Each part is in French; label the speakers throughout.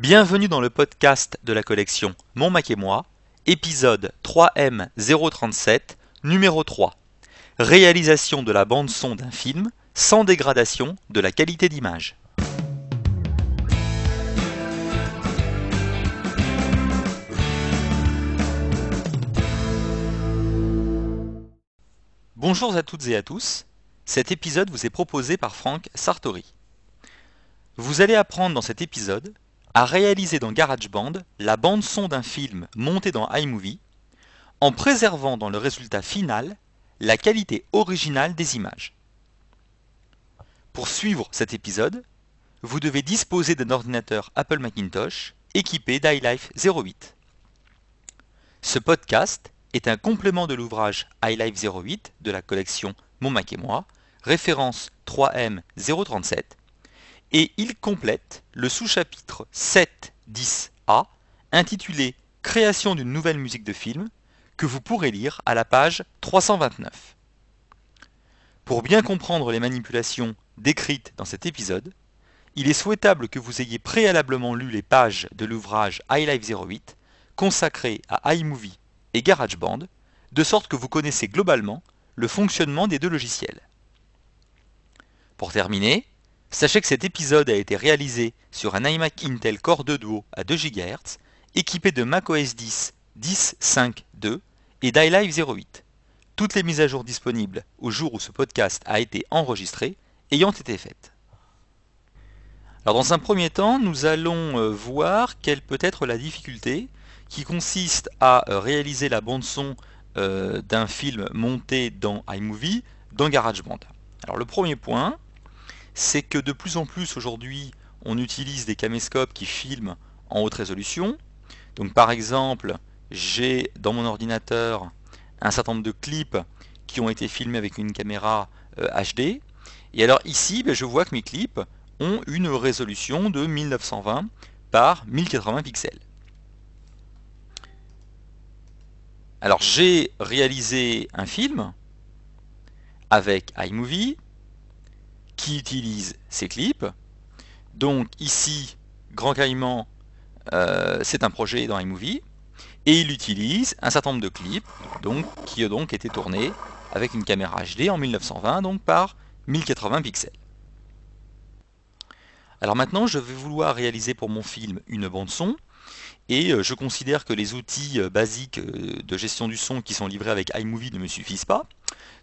Speaker 1: Bienvenue dans le podcast de la collection Mon Mac et moi, épisode 3M037, numéro 3. Réalisation de la bande-son d'un film sans dégradation de la qualité d'image. Bonjour à toutes et à tous. Cet épisode vous est proposé par Franck Sartori. Vous allez apprendre dans cet épisode à réaliser dans GarageBand la bande-son d'un film monté dans iMovie en préservant dans le résultat final la qualité originale des images. Pour suivre cet épisode, vous devez disposer d'un ordinateur Apple Macintosh équipé d'iLife 08. Ce podcast est un complément de l'ouvrage iLife 08 de la collection Mon Mac et moi, référence 3M037, et il complète le sous-chapitre 7.10a intitulé Création d'une nouvelle musique de film que vous pourrez lire à la page 329. Pour bien comprendre les manipulations décrites dans cet épisode, il est souhaitable que vous ayez préalablement lu les pages de l'ouvrage iLife 08 consacré à iMovie et GarageBand, de sorte que vous connaissez globalement le fonctionnement des deux logiciels. Pour terminer, sachez que cet épisode a été réalisé sur un iMac Intel Core 2 Duo à 2 GHz, équipé de macOS 10 10.5.2 et d'iLive 08. Toutes les mises à jour disponibles au jour où ce podcast a été enregistré ayant été faites. Alors dans un premier temps, nous allons euh, voir quelle peut être la difficulté qui consiste à euh, réaliser la bande son euh, d'un film monté dans iMovie dans GarageBand. Alors le premier point, c'est que de plus en plus aujourd'hui on utilise des caméscopes qui filment en haute résolution. Donc par exemple, j'ai dans mon ordinateur un certain nombre de clips qui ont été filmés avec une caméra HD. Euh, Et alors ici, ben, je vois que mes clips ont une résolution de 1920 par 1080 pixels. Alors j'ai réalisé un film avec iMovie qui utilise ces clips. Donc ici, Grand Caïman, euh, c'est un projet dans iMovie et il utilise un certain nombre de clips donc, qui ont donc été tournés avec une caméra HD en 1920 donc par 1080 pixels. Alors maintenant je vais vouloir réaliser pour mon film une bande son et euh, je considère que les outils euh, basiques de gestion du son qui sont livrés avec iMovie ne me suffisent pas.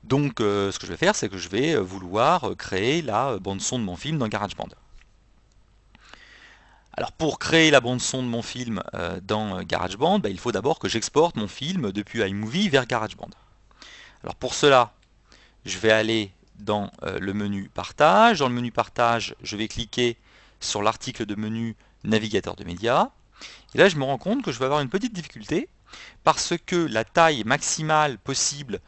Speaker 1: Donc ce que je vais faire, c'est que je vais vouloir créer la bande son de mon film dans GarageBand. Alors pour créer la bande son de mon film dans GarageBand, bah, il faut d'abord que j'exporte mon film depuis iMovie vers GarageBand. Alors pour cela, je vais aller dans le menu Partage. Dans le menu Partage, je vais cliquer sur l'article de menu Navigateur de médias. Et là, je me rends compte que je vais avoir une petite difficulté parce que la taille maximale possible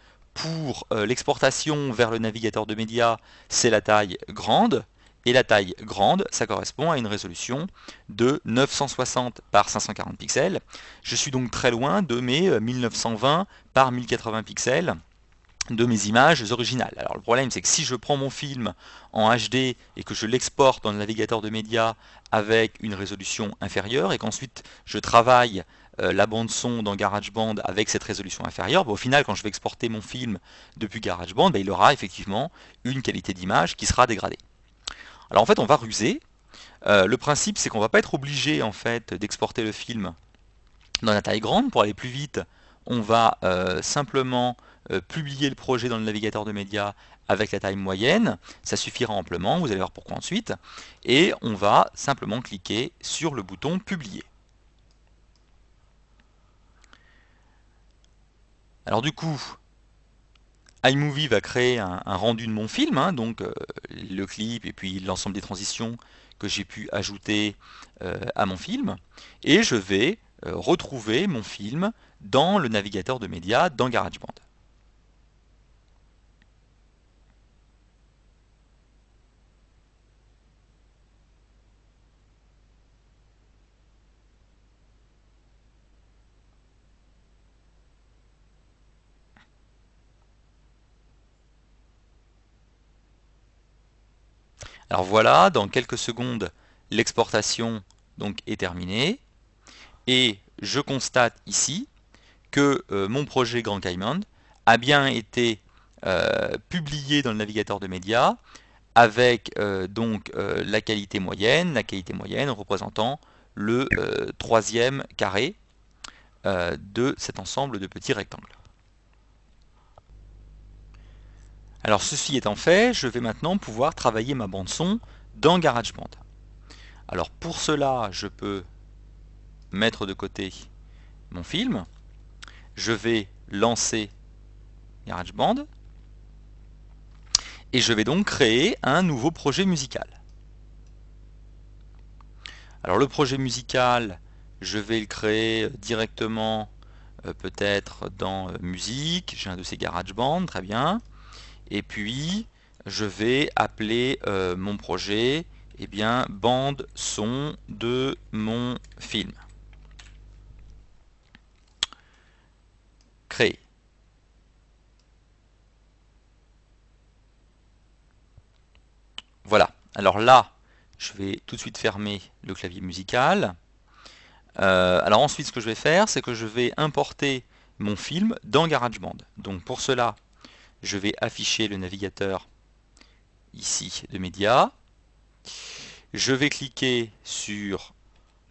Speaker 1: pour euh, l'exportation vers le navigateur de médias, c'est la taille grande. Et la taille grande, ça correspond à une résolution de 960 par 540 pixels. Je suis donc très loin de mes 1920 euh, par 1080 pixels de mes images originales. Alors le problème c'est que si je prends mon film en HD et que je l'exporte dans le navigateur de médias avec une résolution inférieure et qu'ensuite je travaille euh, la bande son dans GarageBand avec cette résolution inférieure, bah, au final quand je vais exporter mon film depuis GarageBand, bah, il aura effectivement une qualité d'image qui sera dégradée. Alors en fait on va ruser. Euh, le principe c'est qu'on va pas être obligé en fait d'exporter le film dans la taille grande pour aller plus vite. On va euh, simplement publier le projet dans le navigateur de médias avec la taille moyenne, ça suffira amplement, vous allez voir pourquoi ensuite, et on va simplement cliquer sur le bouton publier. Alors du coup, iMovie va créer un, rendu de mon film, hein, donc euh, le clip et puis l'ensemble des transitions que j'ai pu ajouter euh, à mon film, et je vais retrouver mon film dans le navigateur de médias dans GarageBand. Alors voilà, dans quelques secondes, l'exportation donc est terminé. Et je constate ici que euh, mon projet Grand Cayman a bien été euh, publié dans le navigateur de médias avec euh, donc la qualité moyenne, la qualité moyenne représentant le troisième carré de cet ensemble de petits rectangles. Alors ceci étant fait, je vais maintenant pouvoir travailler ma bande son dans GarageBand. Alors pour cela, je peux mettre de côté mon film. Je vais lancer GarageBand. Et je vais donc créer un nouveau projet musical. Alors le projet musical, je vais le créer directement euh, peut-être dans euh, musique. J'ai un ces GarageBand, très bien. Et puis, je vais appeler euh, mon projet eh bien, bande son de mon film. Créer. Voilà. Alors là, je vais tout de suite fermer le clavier musical. Euh, alors ensuite, ce que je vais faire, c'est que je vais importer mon film dans GarageBand. Donc pour cela, je vais afficher le navigateur ici de médias. Je vais cliquer sur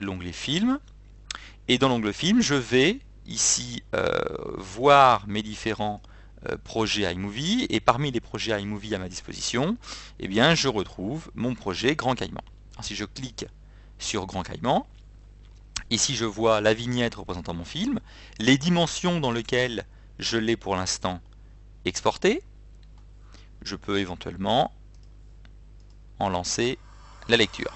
Speaker 1: l'onglet film et dans l'onglet film je vais ici euh, voir mes différents euh, projets iMovie et parmi les projets iMovie à ma disposition eh bien, je retrouve mon projet Grand Caïman. si je clique sur Grand Caïman ici je vois la vignette représentant mon film, les dimensions dans lesquelles je l'ai pour l'instant exporter. Je peux éventuellement en lancer la lecture.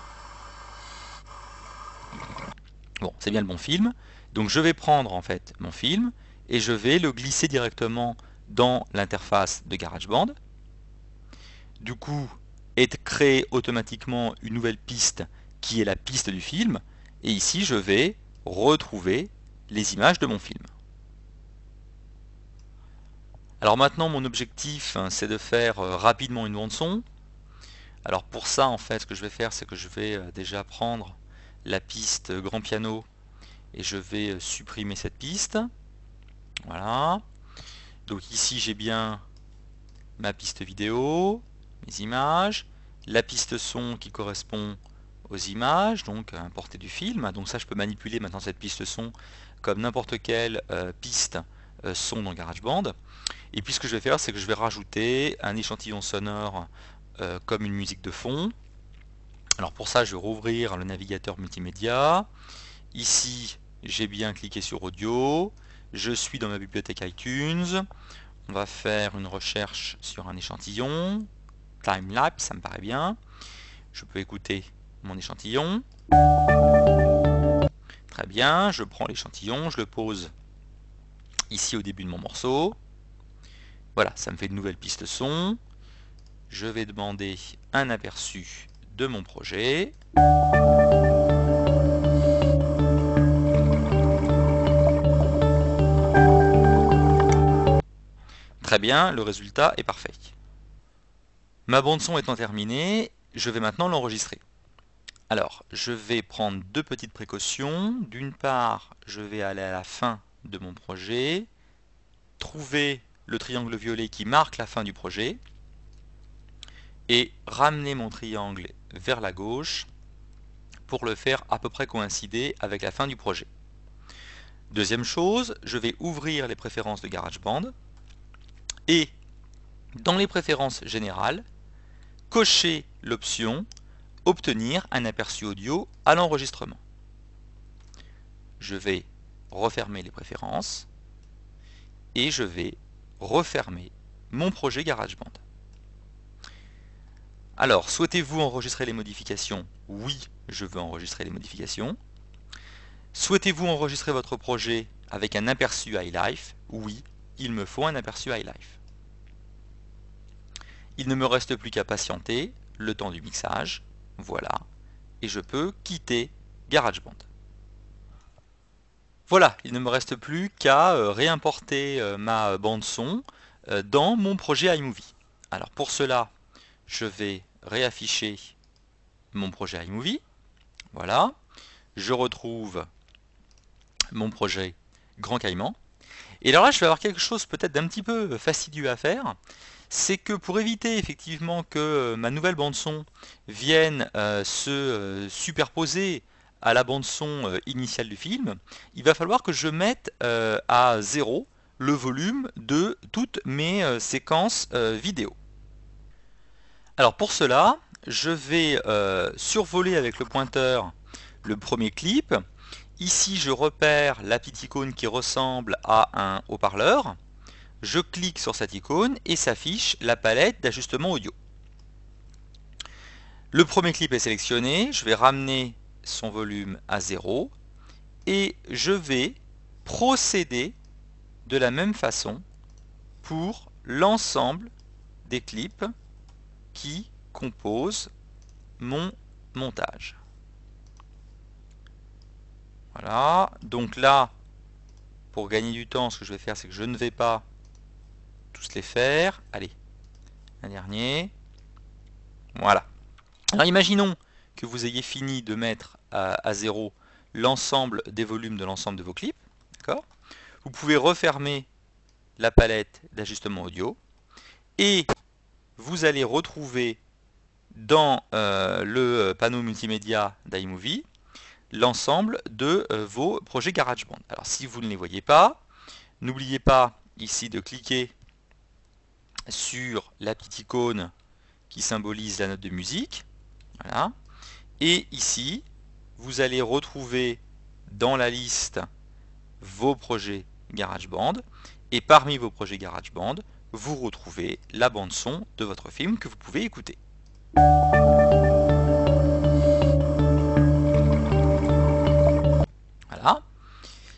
Speaker 1: Bon, c'est bien le bon film. Donc je vais prendre en fait mon film et je vais le glisser directement dans l'interface de GarageBand. Du coup, est créée automatiquement une nouvelle piste qui est la piste du film. Et ici, je vais retrouver les images de mon film. Alors maintenant mon objectif hein, c'est de faire euh, rapidement une bande son. Alors pour ça en fait ce que je vais faire c'est que je vais euh, déjà prendre la piste grand piano et je vais euh, supprimer cette piste. Voilà. Donc ici j'ai bien ma piste vidéo, mes images, la piste son qui correspond aux images, donc importer du film. Donc ça je peux manipuler maintenant cette piste son comme n'importe quelle piste son dans GarageBand. Et puis ce que je vais faire, c'est que je vais rajouter un échantillon sonore euh, comme une musique de fond. Alors pour ça, je vais rouvrir le navigateur multimédia. Ici, j'ai bien cliqué sur audio. Je suis dans ma bibliothèque iTunes. On va faire une recherche sur un échantillon. Timelapse, ça me paraît bien. Je peux écouter mon échantillon. Très bien, je prends l'échantillon, je le pose ici au début de mon morceau. Voilà, ça me fait une nouvelle piste son. Je vais demander un aperçu de mon projet. Très bien, le résultat est parfait. Ma bande son étant terminée, je vais maintenant l'enregistrer. Alors, je vais prendre deux petites précautions. D'une part, je vais aller à la fin de mon projet, trouver le triangle violet qui marque la fin du projet et ramener mon triangle vers la gauche pour le faire à peu près coïncider avec la fin du projet. Deuxième chose, je vais ouvrir les préférences de GarageBand et dans les préférences générales, cocher l'option Obtenir un aperçu audio à l'enregistrement. Je vais refermer les préférences et je vais refermer mon projet GarageBand. Alors, souhaitez-vous enregistrer les modifications? Oui, je veux enregistrer les modifications. Souhaitez-vous enregistrer votre projet avec un aperçu iLife? Oui, il me faut un aperçu iLife. Il ne me reste plus qu'à patienter le temps du mixage. Voilà. Et je peux quitter GarageBand. Voilà, il ne me reste plus qu'à euh, réimporter euh, ma bande son euh, dans mon projet iMovie. Alors pour cela, je vais réafficher mon projet iMovie. Voilà. je retrouve mon projet Grand Caïman. Et alors là, je vais avoir quelque chose peut-être d'un petit peu fastidieux à faire. C'est que pour éviter effectivement que ma nouvelle bande son vienne se superposer à la bande son initiale du film, il va falloir que je mette à zéro le volume de toutes mes séquences vidéo. Alors pour cela, je vais survoler avec le pointeur le premier clip Ici, je repère la petite icône qui ressemble à un haut-parleur. Je clique sur cette icône et s'affiche la palette d'ajustement audio. Le premier clip est sélectionné, je vais ramener son volume à 0 et je vais procéder de la même façon pour l'ensemble des clips qui composent mon montage. Voilà, donc là, pour gagner du temps, ce que je vais faire, c'est que je ne vais pas tous les faire. Allez, un dernier. Voilà. Alors imaginons que vous ayez fini de mettre à, zéro l'ensemble des volumes de l'ensemble de vos clips. Vous pouvez refermer la palette d'ajustement audio et vous allez retrouver dans euh, le panneau multimédia d'iMovie l'ensemble de euh, vos projets GarageBand. Alors si vous ne les voyez pas, n'oubliez pas ici de cliquer sur la petite icône qui symbolise la note de musique. Voilà. Et ici, vous allez retrouver dans la liste vos projets GarageBand. Et parmi vos projets GarageBand, vous retrouvez la bande son de votre film que vous pouvez écouter.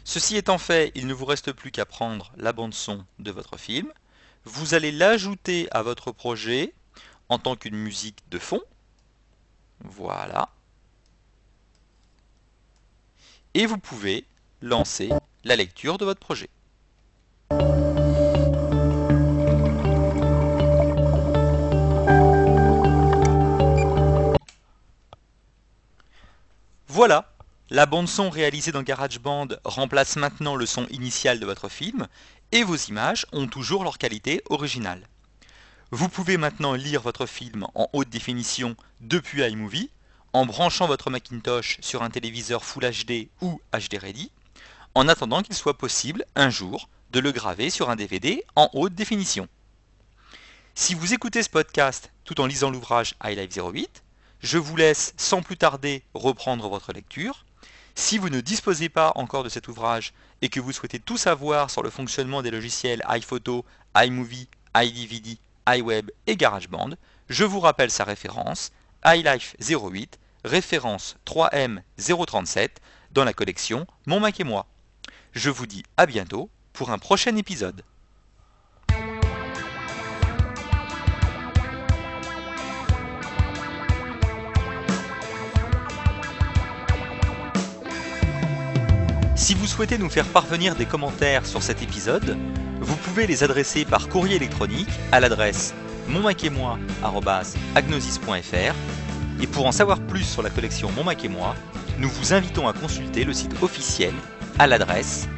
Speaker 1: Ceci étant fait, il ne vous reste plus qu'à prendre la bande son de votre film. Vous allez l'ajouter à votre projet en tant qu'une musique de fond. Voilà. Et vous pouvez lancer la lecture de votre projet. Voilà, la bande-son réalisée dans GarageBand remplace maintenant le son initial de votre film, et vos images ont toujours leur qualité originale. Vous pouvez maintenant lire votre film en haute définition depuis iMovie, en branchant votre Macintosh sur un téléviseur Full HD ou HD Ready, en attendant qu'il soit possible, un jour, de le graver sur un DVD en haute définition. Si vous écoutez ce podcast tout en lisant l'ouvrage iLife 08, je vous laisse sans plus tarder reprendre votre lecture si vous ne disposez pas encore de cet ouvrage et que vous souhaitez tout savoir sur le fonctionnement des logiciels iPhoto, iMovie, iDVD, iWeb et GarageBand, je vous rappelle sa référence, iLife 08, référence 3M037 dans la collection Mon Mac et moi. Je vous dis à bientôt pour un prochain épisode. Si vous souhaitez nous faire parvenir des commentaires sur cet épisode, vous pouvez les adresser par courrier électronique à l'adresse monmac-et-moi@agnosis.fr et pour en savoir plus sur la collection Mon et moi, nous vous invitons à consulter le site officiel à l'adresse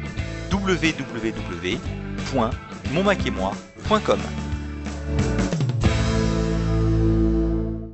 Speaker 1: www.monmac-et-moi.com.